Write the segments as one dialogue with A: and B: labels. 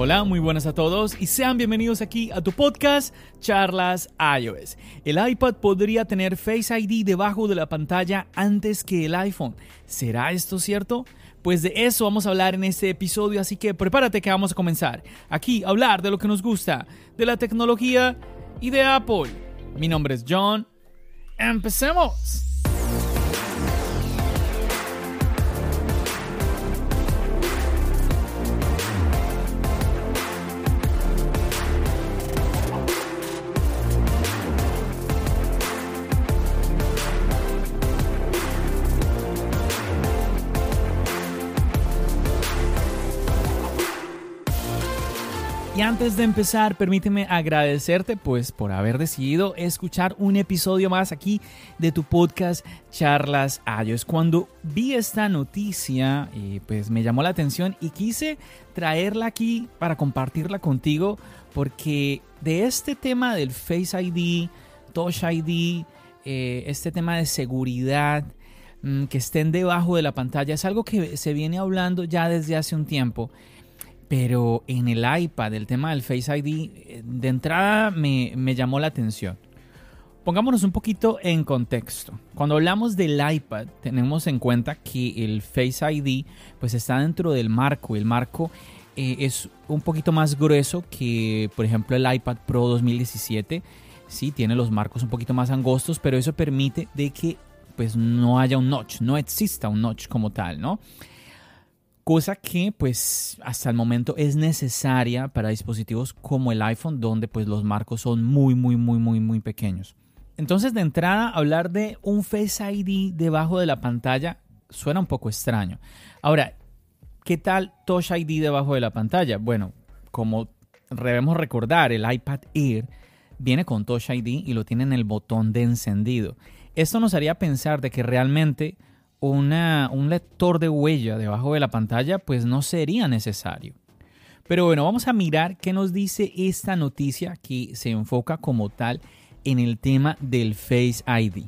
A: Hola, muy buenas a todos y sean bienvenidos aquí a tu podcast Charlas iOS. El iPad podría tener Face ID debajo de la pantalla antes que el iPhone. ¿Será esto cierto? Pues de eso vamos a hablar en este episodio, así que prepárate que vamos a comenzar. Aquí a hablar de lo que nos gusta, de la tecnología y de Apple. Mi nombre es John. ¡Empecemos! Y antes de empezar, permíteme agradecerte pues por haber decidido escuchar un episodio más aquí de tu podcast Charlas iOS. Cuando vi esta noticia, eh, pues me llamó la atención y quise traerla aquí para compartirla contigo porque de este tema del Face ID, Touch ID, eh, este tema de seguridad, mm, que estén debajo de la pantalla, es algo que se viene hablando ya desde hace un tiempo. Pero en el iPad, el tema del Face ID, eh, de entrada me, llamó la atención. Pongámonos un poquito en contexto. Cuando hablamos del iPad, tenemos en cuenta que el Face ID pues está dentro del marco. El marco eh, es un poquito más grueso que, por ejemplo, el iPad Pro 2017. Sí, tiene los marcos un poquito más angostos, pero eso permite de que pues no haya un notch, no exista un notch como tal, ¿no? Cosa que pues hasta el momento es necesaria para dispositivos como el iPhone donde pues los marcos son muy muy muy muy muy pequeños. Entonces de entrada hablar de un Face ID debajo de la pantalla suena un poco extraño. Ahora, ¿qué tal Touch ID debajo de la pantalla? Bueno, como debemos recordar, el iPad Air viene con Touch ID y lo tiene en el botón de encendido. Esto nos haría pensar de que realmente un lector de huella debajo de la pantalla, pues no sería necesario. Pero bueno, vamos a mirar qué nos dice esta noticia que se enfoca como tal en el tema del Face ID.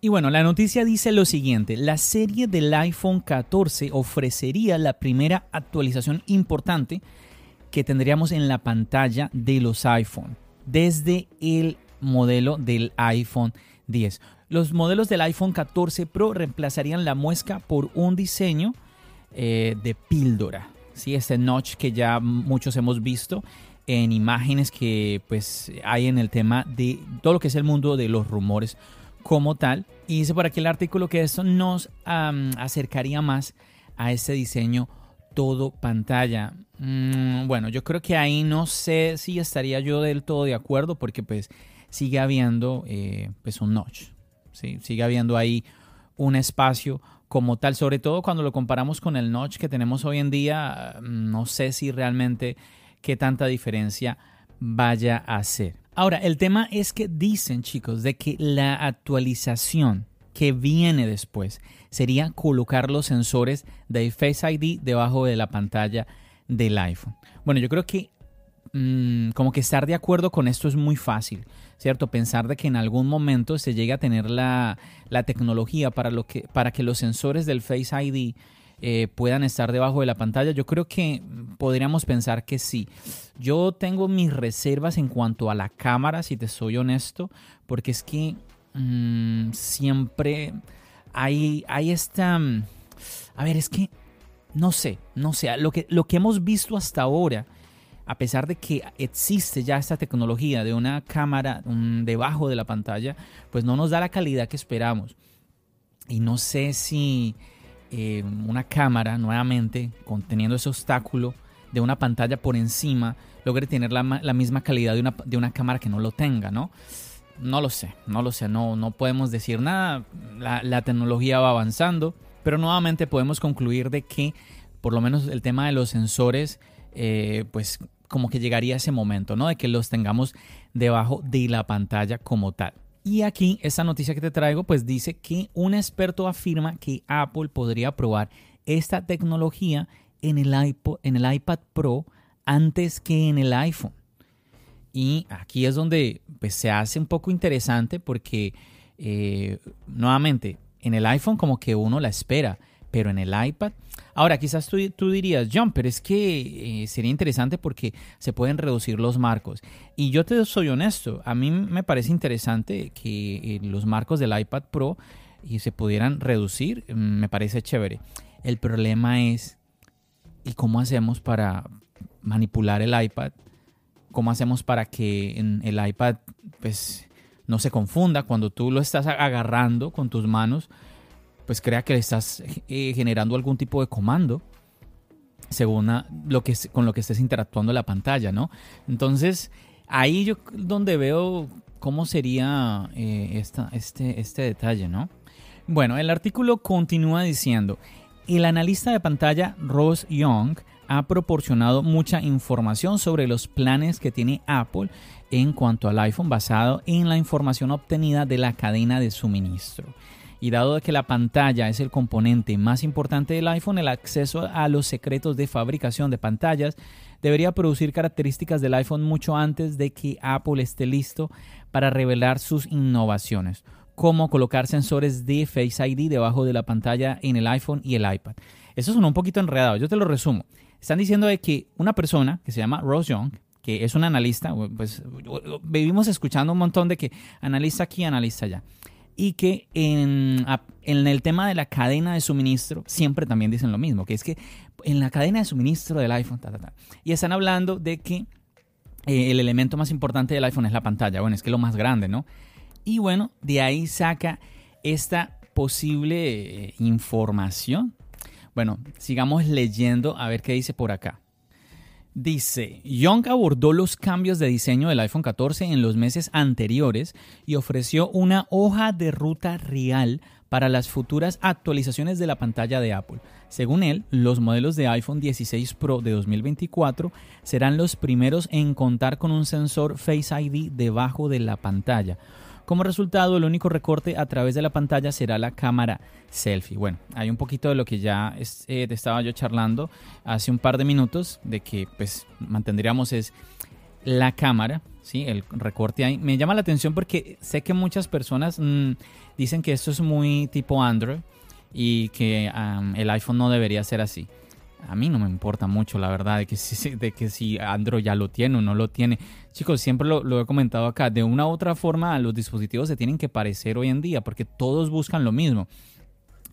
A: Y bueno, la noticia dice lo siguiente, la serie del iPhone 14 ofrecería la primera actualización importante que tendríamos en la pantalla de los iPhone desde el modelo del iPhone 10. Los modelos del iPhone 14 Pro reemplazarían la muesca por un diseño eh, de píldora. ¿sí? Este notch que ya muchos hemos visto en imágenes que pues hay en el tema de todo lo que es el mundo de los rumores como tal. Y dice por aquí el artículo que esto nos acercaría más a ese diseño todo pantalla. Mm, bueno, yo creo que ahí no sé si estaría yo del todo de acuerdo porque pues sigue habiendo eh, pues un notch. Sigue habiendo ahí un espacio como tal, sobre todo cuando lo comparamos con el notch que tenemos hoy en día, no sé si realmente qué tanta diferencia vaya a hacer. Ahora, el tema es que dicen chicos de que la actualización que viene después sería colocar los sensores de Face ID debajo de la pantalla del iPhone. Bueno, yo creo que mm, como que estar de acuerdo con esto es muy fácil. ¿cierto? Pensar de que en algún momento se llegue a tener la, tecnología para, lo que, para que los sensores del Face ID eh, puedan estar debajo de la pantalla, yo creo que podríamos pensar que sí. Yo tengo mis reservas en cuanto a la cámara, si te soy honesto, porque es que mm, siempre hay, hay esta... A ver, es que no sé, no sé, lo que, lo que hemos visto hasta ahora a pesar de que existe ya esta tecnología de una cámara debajo de la pantalla, pues no nos da la calidad que esperamos. Y no sé si eh, una cámara, nuevamente, conteniendo ese obstáculo de una pantalla por encima, logre tener la, misma calidad de una, de una, cámara que no lo tenga, ¿no? no lo sé, no lo sé, no, no podemos decir nada. La, tecnología va avanzando, pero nuevamente podemos concluir de que por lo menos el tema de los sensores, eh, pues como que llegaría ese momento, ¿no? De que los tengamos debajo de la pantalla como tal. Y aquí, esta noticia que te traigo, pues dice que un experto afirma que Apple podría probar esta tecnología en el, iPod, en el iPad Pro antes que en el iPhone. Y aquí es donde pues, se hace un poco interesante porque, eh, nuevamente, en el iPhone como que uno la espera, pero en el iPad... Ahora, quizás tú, dirías, John, pero es que eh, sería interesante porque se pueden reducir los marcos. Y yo te soy honesto, a mí me parece interesante que eh, los marcos del iPad Pro se pudieran reducir, mm, me parece chévere. El problema es, ¿y cómo hacemos para manipular el iPad ¿Cómo hacemos para que en el iPad pues, no se confunda cuando tú lo estás agarrando con tus manos? Pues crea que le estás eh, generando algún tipo de comando según lo que, con lo que estés interactuando en la pantalla, ¿no? Entonces, ahí yo donde veo cómo sería eh, esta, este, este detalle, ¿no? Bueno, el artículo continúa diciendo, el analista de pantalla Ross Young ha proporcionado mucha información sobre los planes que tiene Apple en cuanto al iPhone basado en la información obtenida de la cadena de suministro. Y dado que la pantalla es el componente más importante del iPhone, el acceso a los secretos de fabricación de pantallas debería producir características del iPhone mucho antes de que Apple esté listo para revelar sus innovaciones, como colocar sensores de Face ID debajo de la pantalla en el iPhone y el iPad. Eso suena un poquito enredado, yo te lo resumo. Están diciendo de que una persona que se llama Rose Young, que es un analista, pues vivimos escuchando un montón de que analista aquí, analista allá. Y que en, el tema de la cadena de suministro siempre también dicen lo mismo, que es que en la cadena de suministro del iPhone, y están hablando de que eh, el elemento más importante del iPhone es la pantalla, bueno, es que es lo más grande, ¿no? Y bueno, de ahí saca esta posible eh, información bueno, sigamos leyendo a ver qué dice por acá. Dice, Young abordó los cambios de diseño del iPhone 14 en los meses anteriores y ofreció una hoja de ruta real para las futuras actualizaciones de la pantalla de Apple. Según él, los modelos de iPhone 16 Pro de 2024 serán los primeros en contar con un sensor Face ID debajo de la pantalla, como resultado, el único recorte a través de la pantalla será la cámara selfie. Bueno, hay un poquito de lo que ya eh, te estaba yo charlando hace un par de minutos, de que pues mantendríamos es la cámara, ¿sí? el recorte ahí. Me llama la atención porque sé que muchas personas mm, dicen que esto es muy tipo Android y que el iPhone no debería ser así a mí no me importa mucho, la verdad, de que si, de que si Android ya lo tiene o no lo tiene. Chicos, siempre lo, he comentado acá, de una u otra forma los dispositivos se tienen que parecer hoy en día, porque todos buscan lo mismo.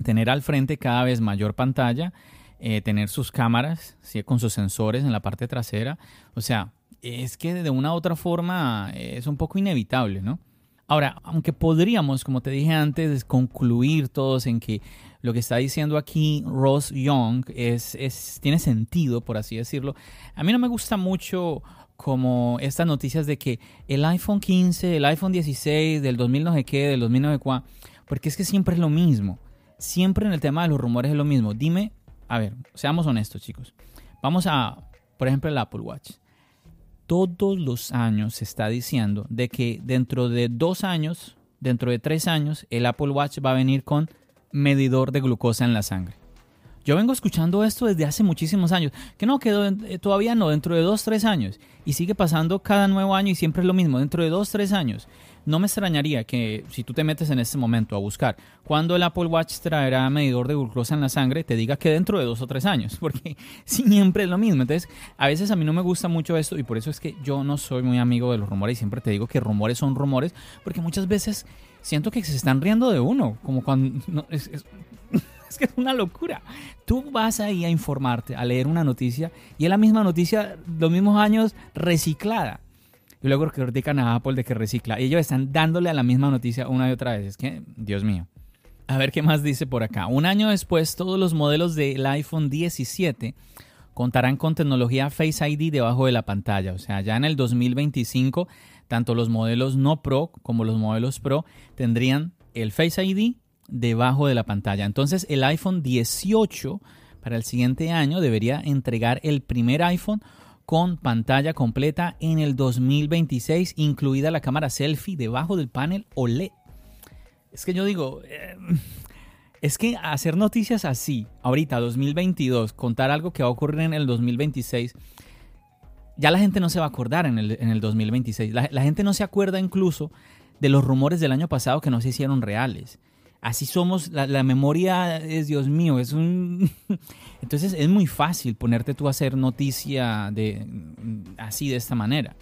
A: Tener al frente cada vez mayor pantalla, eh, tener sus cámaras, con sus sensores en la parte trasera. O sea, es que de una u otra forma es un poco inevitable, ¿no? Ahora, aunque podríamos, como te dije antes, concluir todos en que lo que está diciendo aquí Ross Young es, es, tiene sentido, por así decirlo, a mí no me gusta mucho como estas noticias de que el iPhone 15, el iPhone 16, del 2000 no sé qué, del 2009 cuá, porque es que siempre es lo mismo. Siempre en el tema de los rumores es lo mismo. Dime, a ver, seamos honestos chicos. Vamos a, por ejemplo, el Apple Watch todos los años se está diciendo de que dentro de dos años, dentro de tres años, el Apple Watch va a venir con medidor de glucosa en la sangre. Yo vengo escuchando esto desde hace muchísimos años. Que no, quedó eh, todavía no, dentro de dos, tres años. Y sigue pasando cada nuevo año y siempre es lo mismo, dentro de dos, tres años. No me extrañaría que si tú te metes en este momento a buscar cuándo el Apple Watch traerá medidor de glucosa en la sangre, te diga que dentro de dos o tres años, porque siempre es lo mismo. Entonces, a veces a mí no me gusta mucho esto y por eso es que yo no soy muy amigo de los rumores y siempre te digo que rumores son rumores, porque muchas veces siento que se están riendo de uno, como cuando... es, es que es una locura. Tú vas ahí a informarte, a leer una noticia y es la misma noticia, los mismos años reciclada. Y luego critican a Apple de que recicla. Y ellos están dándole a la misma noticia una y otra vez. Es que, Dios mío. A ver qué más dice por acá. Un año después, todos los modelos del iPhone 17 contarán con tecnología Face ID debajo de la pantalla. O sea, ya en el 2025, tanto los modelos no Pro como los modelos Pro tendrían el Face ID debajo de la pantalla. Entonces, el iPhone 18 para el siguiente año debería entregar el primer iPhone con pantalla completa en el 2026, incluida la cámara selfie debajo del panel OLED. Es que yo digo, eh, es que hacer noticias así, ahorita 2022, contar algo que va a ocurrir en el 2026, ya la gente no se va a acordar en el, 2026. La, la gente no se acuerda incluso de los rumores del año pasado que no se hicieron reales así somos, la, memoria es, Dios mío, es un... Entonces es muy fácil ponerte tú a hacer noticia de, así de esta manera.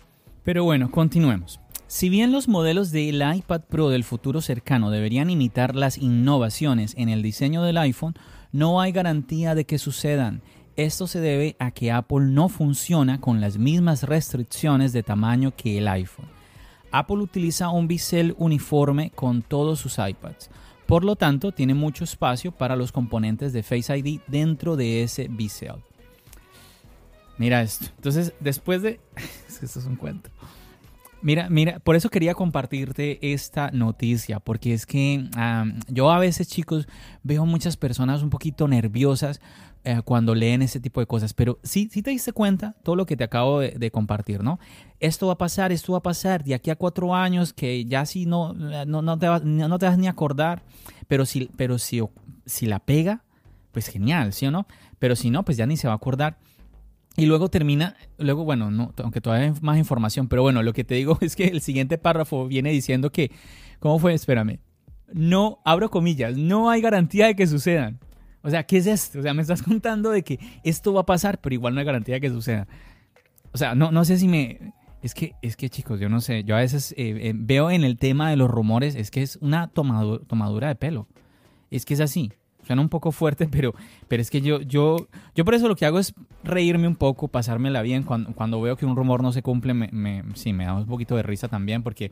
A: Pero bueno, continuemos. Si bien los modelos del iPad Pro del futuro cercano deberían imitar las innovaciones en el diseño del iPhone, no hay garantía de que sucedan. Esto se debe a que Apple no funciona con las mismas restricciones de tamaño que el iPhone. Apple utiliza un bisel uniforme con todos sus iPads. Por lo tanto, tiene mucho espacio para los componentes de Face ID dentro de ese bisel. Mira esto. Entonces, después de... es que esto es un cuento. Mira, mira, por eso quería compartirte esta noticia, porque es que yo a veces, chicos, veo muchas personas un poquito nerviosas eh, cuando leen ese tipo de cosas, pero sí, sí te diste cuenta todo lo que te acabo de, compartir, ¿no? Esto va a pasar, esto va a pasar, de aquí a cuatro años, que ya no, no, no, te, vas, no te vas ni a acordar, pero si, pero si, si la pega, pues genial, ¿sí o no? Pero si no, pues ya ni se va a acordar. Y luego termina, luego, bueno, no, aunque todavía hay más información, pero bueno, lo que te digo es que el siguiente párrafo viene diciendo que, ¿cómo fue? Espérame. No, abro comillas, no hay garantía de que sucedan. O sea, ¿qué es esto? O sea, me estás contando de que esto va a pasar, pero igual no hay garantía de que suceda. O sea, no, no sé si me... Es que, es que chicos, yo no sé, yo a veces eh, eh, veo en el tema de los rumores, es que es una tomadura de pelo. Es que es así. Suena un poco fuerte, pero, pero es que yo, yo, yo por eso lo que hago es reírme un poco, pasármela bien. Cuando, cuando veo que un rumor no se cumple, me, me, sí, me da un poquito de risa también, porque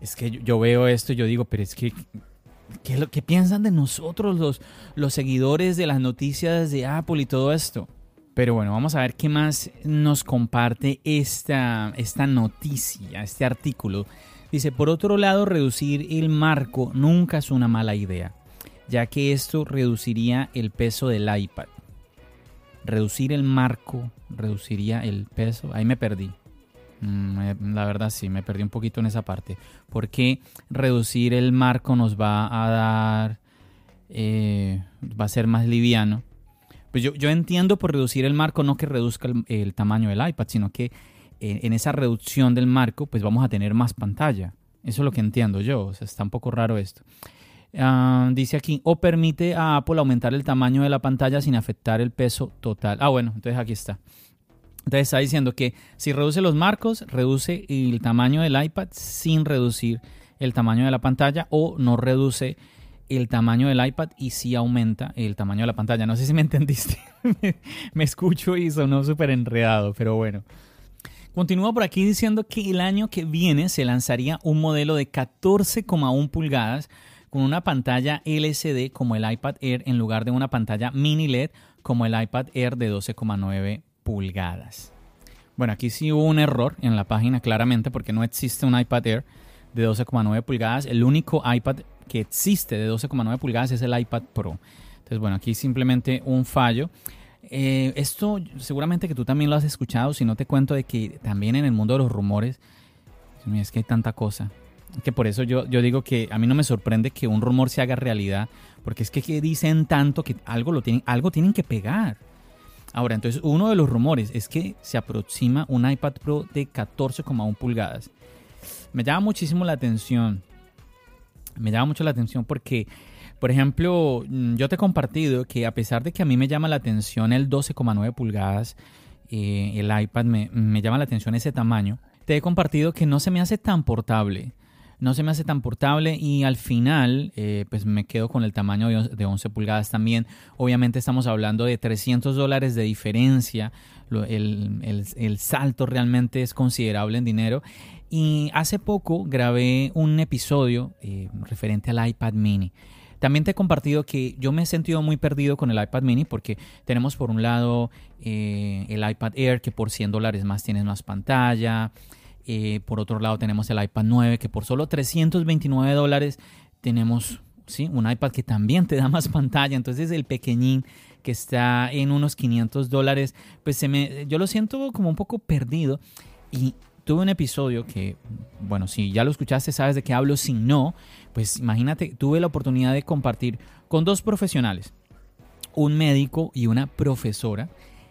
A: es que yo, veo esto y yo digo, pero es que, ¿qué, ¿qué, piensan de nosotros los, los seguidores de las noticias de Apple y todo esto? Pero bueno, vamos a ver qué más nos comparte esta, esta noticia, este artículo. Dice, por otro lado, reducir el marco nunca es una mala idea ya que esto reduciría el peso del iPad. Reducir el marco reduciría el peso. Ahí me perdí. Mm, la verdad sí, me perdí un poquito en esa parte. Porque reducir el marco nos va a dar... Eh, va a ser más liviano. Pues yo, entiendo por reducir el marco no que reduzca el, tamaño del iPad, sino que eh, en esa reducción del marco pues vamos a tener más pantalla. Eso es lo que entiendo yo. O sea, está un poco raro esto. Ah, dice aquí, o permite a Apple aumentar el tamaño de la pantalla sin afectar el peso total. Ah, bueno, entonces aquí está. Entonces está diciendo que si reduce los marcos, reduce el tamaño del iPad sin reducir el tamaño de la pantalla o no reduce el tamaño del iPad y sí aumenta el tamaño de la pantalla. No sé si me entendiste. me escucho y sonó súper enredado, pero bueno. Continúa por aquí diciendo que el año que viene se lanzaría un modelo de 14,1 pulgadas con una pantalla LCD como el iPad Air en lugar de una pantalla mini LED como el iPad Air de 12,9 pulgadas. Bueno, aquí sí hubo un error en la página claramente porque no existe un iPad Air de 12,9 pulgadas. El único iPad que existe de 12,9 pulgadas es el iPad Pro. Entonces, bueno, aquí simplemente un fallo. Eh, esto seguramente que tú también lo has escuchado, si no te cuento de que también en el mundo de los rumores, es que hay tanta cosa que por eso yo, yo digo que a mí no me sorprende que un rumor se haga realidad, porque es que, dicen tanto que algo, lo tienen, algo tienen que pegar. Ahora, entonces uno de los rumores es que se aproxima un iPad Pro de 14,1 pulgadas. Me llama muchísimo la atención. Me llama mucho la atención porque, por ejemplo, mm, yo te he compartido que a pesar de que a mí me llama la atención el 12,9 pulgadas, eh, el iPad me, me llama la atención ese tamaño, te he compartido que no se me hace tan portable no se me hace tan portable y al final eh, pues me quedo con el tamaño de 11 pulgadas también. Obviamente estamos hablando de 300 dólares de diferencia, el, salto realmente es considerable en dinero. Y hace poco grabé un episodio eh, referente al iPad mini. También te he compartido que yo me he sentido muy perdido con el iPad mini porque tenemos por un lado eh, el iPad Air que por 100 dólares más tienes más pantalla. Eh, por otro lado tenemos el iPad 9 que por solo 329 dólares tenemos ¿sí? un iPad que también te da más pantalla. Entonces el pequeñín que está en unos 500 dólares, pues se me, yo lo siento como un poco perdido. Y tuve un episodio que, bueno, si ya lo escuchaste, sabes de qué hablo. Si no, pues imagínate, tuve la oportunidad de compartir con dos profesionales, un médico y una profesora,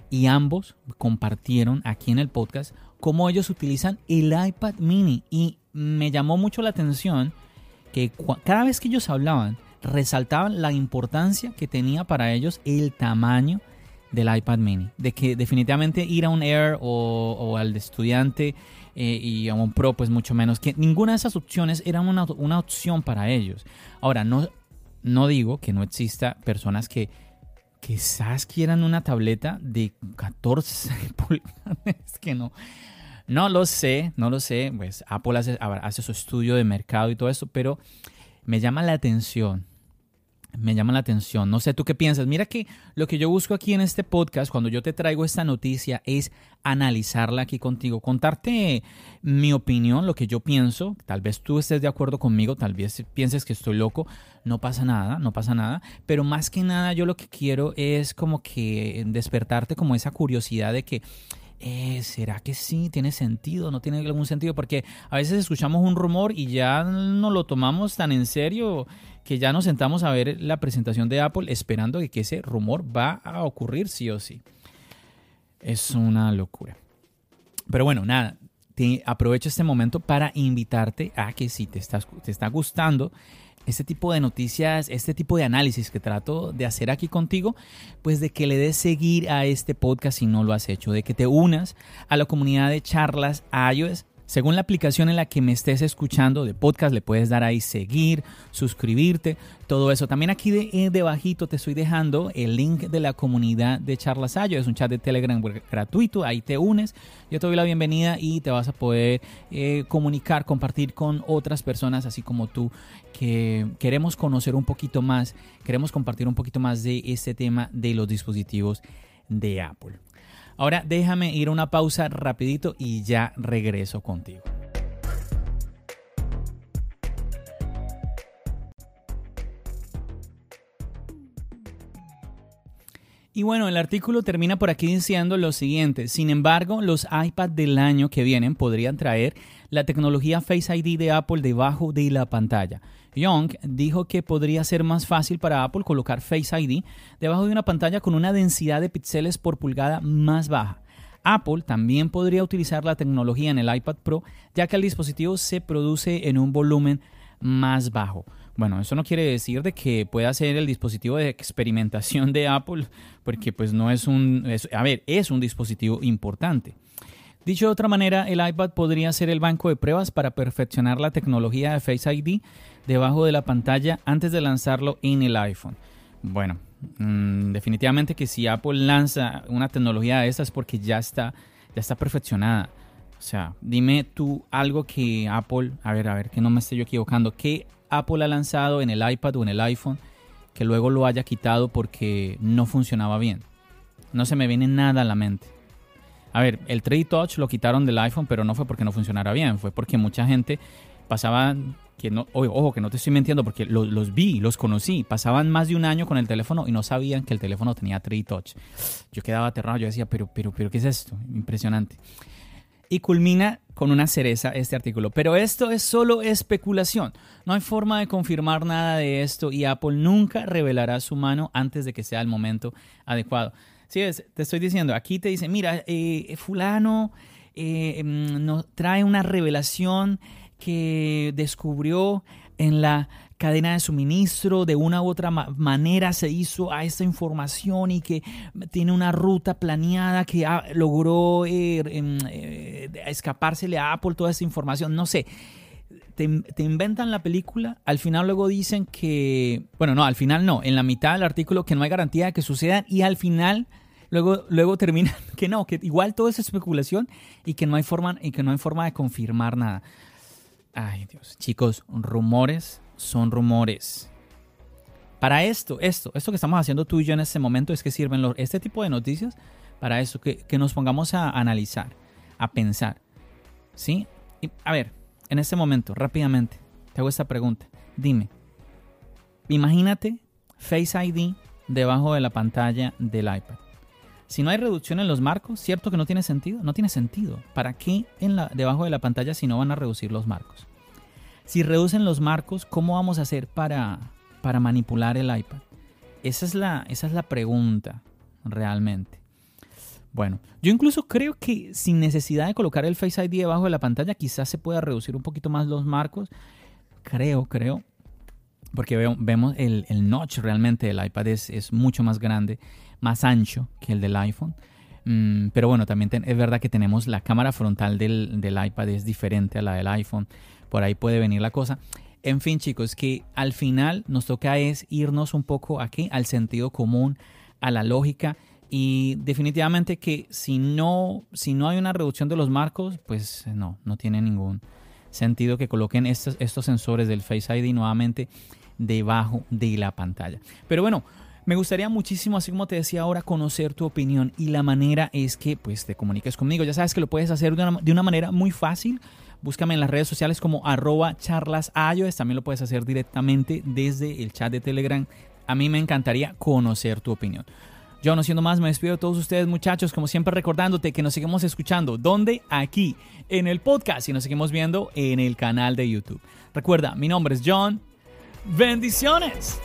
A: y ambos compartieron aquí en el podcast cómo ellos utilizan el iPad mini. Y me llamó mucho la atención que cada vez que ellos hablaban, resaltaban la importancia que tenía para ellos el tamaño del iPad mini. De que definitivamente ir a un Air o, al de estudiante eh, y a un Pro, pues mucho menos. Que ninguna de esas opciones era una, una opción para ellos. Ahora, no, no digo que no exista personas que quizás quieran una tableta de 14 pulgadas. que no. No lo sé, no lo sé. Pues Apple hace, su estudio de mercado y todo eso, pero me llama la atención me llama la atención. No sé, ¿tú qué piensas? Mira que lo que yo busco aquí en este podcast, cuando yo te traigo esta noticia, es analizarla aquí contigo, contarte mi opinión, lo que yo pienso. Tal vez tú estés de acuerdo conmigo, tal vez pienses que estoy loco. No pasa nada, no pasa nada. Pero más que nada yo lo que quiero es como que despertarte como esa curiosidad de que eh, ¿será que sí? ¿Tiene sentido? ¿No tiene algún sentido? Porque a veces escuchamos un rumor y ya no lo tomamos tan en serio que ya nos sentamos a ver la presentación de Apple esperando que ese rumor va a ocurrir sí o sí. Es una locura. Pero bueno, nada, aprovecho este momento para invitarte a que si te, estás, te está gustando este tipo de noticias, este tipo de análisis que trato de hacer aquí contigo, pues de que le des seguir a este podcast si no lo has hecho, de que te unas a la comunidad de charlas iOS según la aplicación en la que me estés escuchando de podcast, le puedes dar ahí seguir, suscribirte, todo eso. También aquí de, eh, debajito te estoy dejando el link de la comunidad de Charlas Ayo. Es un chat de Telegram gratuito, ahí te unes. Yo te doy la bienvenida y te vas a poder eh, comunicar, compartir con otras personas, así como tú, que queremos conocer un poquito más, queremos compartir un poquito más de este tema de los dispositivos de Apple. Ahora déjame ir a una pausa rapidito y ya regreso contigo. Y bueno, el artículo termina por aquí diciendo lo siguiente. Sin embargo, los iPad del año que vienen podrían traer la tecnología Face ID de Apple debajo de la pantalla. Young dijo que podría ser más fácil para Apple colocar Face ID debajo de una pantalla con una densidad de píxeles por pulgada más baja. Apple también podría utilizar la tecnología en el iPad Pro, ya que el dispositivo se produce en un volumen más bajo. Bueno, eso no quiere decir de que pueda ser el dispositivo de experimentación de Apple, porque pues no es un, a ver, es un dispositivo importante. Dicho de otra manera, el iPad podría ser el banco de pruebas para perfeccionar la tecnología de Face ID debajo de la pantalla antes de lanzarlo en el iPhone. Bueno, mm, definitivamente que si Apple lanza una tecnología de esta es porque ya está, ya está perfeccionada. O sea, dime tú algo que Apple, a ver, a ver, que no me esté yo equivocando, que Apple ha lanzado en el iPad o en el iPhone que luego lo haya quitado porque no funcionaba bien. No se me viene nada a la mente. A ver, el 3D Touch lo quitaron del iPhone, pero no fue porque no funcionara bien, fue porque mucha gente pasaba, que no, ojo, que no te estoy mintiendo porque los vi, los conocí, pasaban más de un año con el teléfono y no sabían que el teléfono tenía 3D Touch. Yo quedaba aterrado, yo decía, pero, pero, pero, ¿qué es esto? Impresionante. Y culmina con una cereza este artículo. Pero esto es solo especulación. No hay forma de confirmar nada de esto y Apple nunca revelará su mano antes de que sea el momento adecuado. Sí, te estoy diciendo, aquí te dice, mira, eh, fulano eh, mm, nos trae una revelación que descubrió en la cadena de suministro, de una u otra manera se hizo a esta información y que tiene una ruta planeada que logró eh, em, escapársele a Apple toda esa información, no sé. Te, inventan la película, al final luego dicen que, bueno, no, al final no, en la mitad del artículo que no hay garantía de que suceda y al final luego, luego termina que no, que igual todo es especulación y que no hay forma, y que no hay forma de confirmar nada. Ay, Dios. Chicos, rumores son rumores. Para esto, esto, esto que estamos haciendo tú y yo en este momento es que sirven este tipo de noticias para eso, que, que nos pongamos a analizar, a pensar. ¿Sí? Y, a ver, en este momento, rápidamente, te hago esta pregunta. Dime, imagínate Face ID debajo de la pantalla del iPad. Si no hay reducción en los marcos, ¿cierto que no tiene sentido? No tiene sentido. ¿Para qué en la, debajo de la pantalla si no van a reducir los marcos? Si reducen los marcos, ¿cómo vamos a hacer para, para manipular el iPad? Esa es, la, esa es la pregunta realmente. Bueno, yo incluso creo que sin necesidad de colocar el Face ID debajo de la pantalla, quizás se pueda reducir un poquito más los marcos. Creo, creo. Porque vemos el, notch realmente del iPad es, es, mucho más grande, más ancho que el del iPhone. Mm, pero bueno, también es verdad que tenemos la cámara frontal del, del iPad es diferente a la del iPhone. Por ahí puede venir la cosa. En fin, chicos, que al final nos toca es irnos un poco aquí al sentido común, a la lógica y definitivamente que si no, si no hay una reducción de los marcos, pues no, no tiene ningún sentido que coloquen estos sensores del Face ID nuevamente debajo de la pantalla. Pero bueno, me gustaría muchísimo, así como te decía ahora, conocer tu opinión y la manera es que pues te comuniques conmigo. Ya sabes que lo puedes hacer de una, manera muy fácil Búscame en las redes sociales como arroba charlasayoes. También lo puedes hacer directamente desde el chat de Telegram. A mí me encantaría conocer tu opinión. Yo no siendo más, me despido de todos ustedes muchachos, como siempre recordándote que nos seguimos escuchando. ¿Dónde? Aquí, en el podcast y nos seguimos viendo en el canal de YouTube. Recuerda, mi nombre es John. Bendiciones.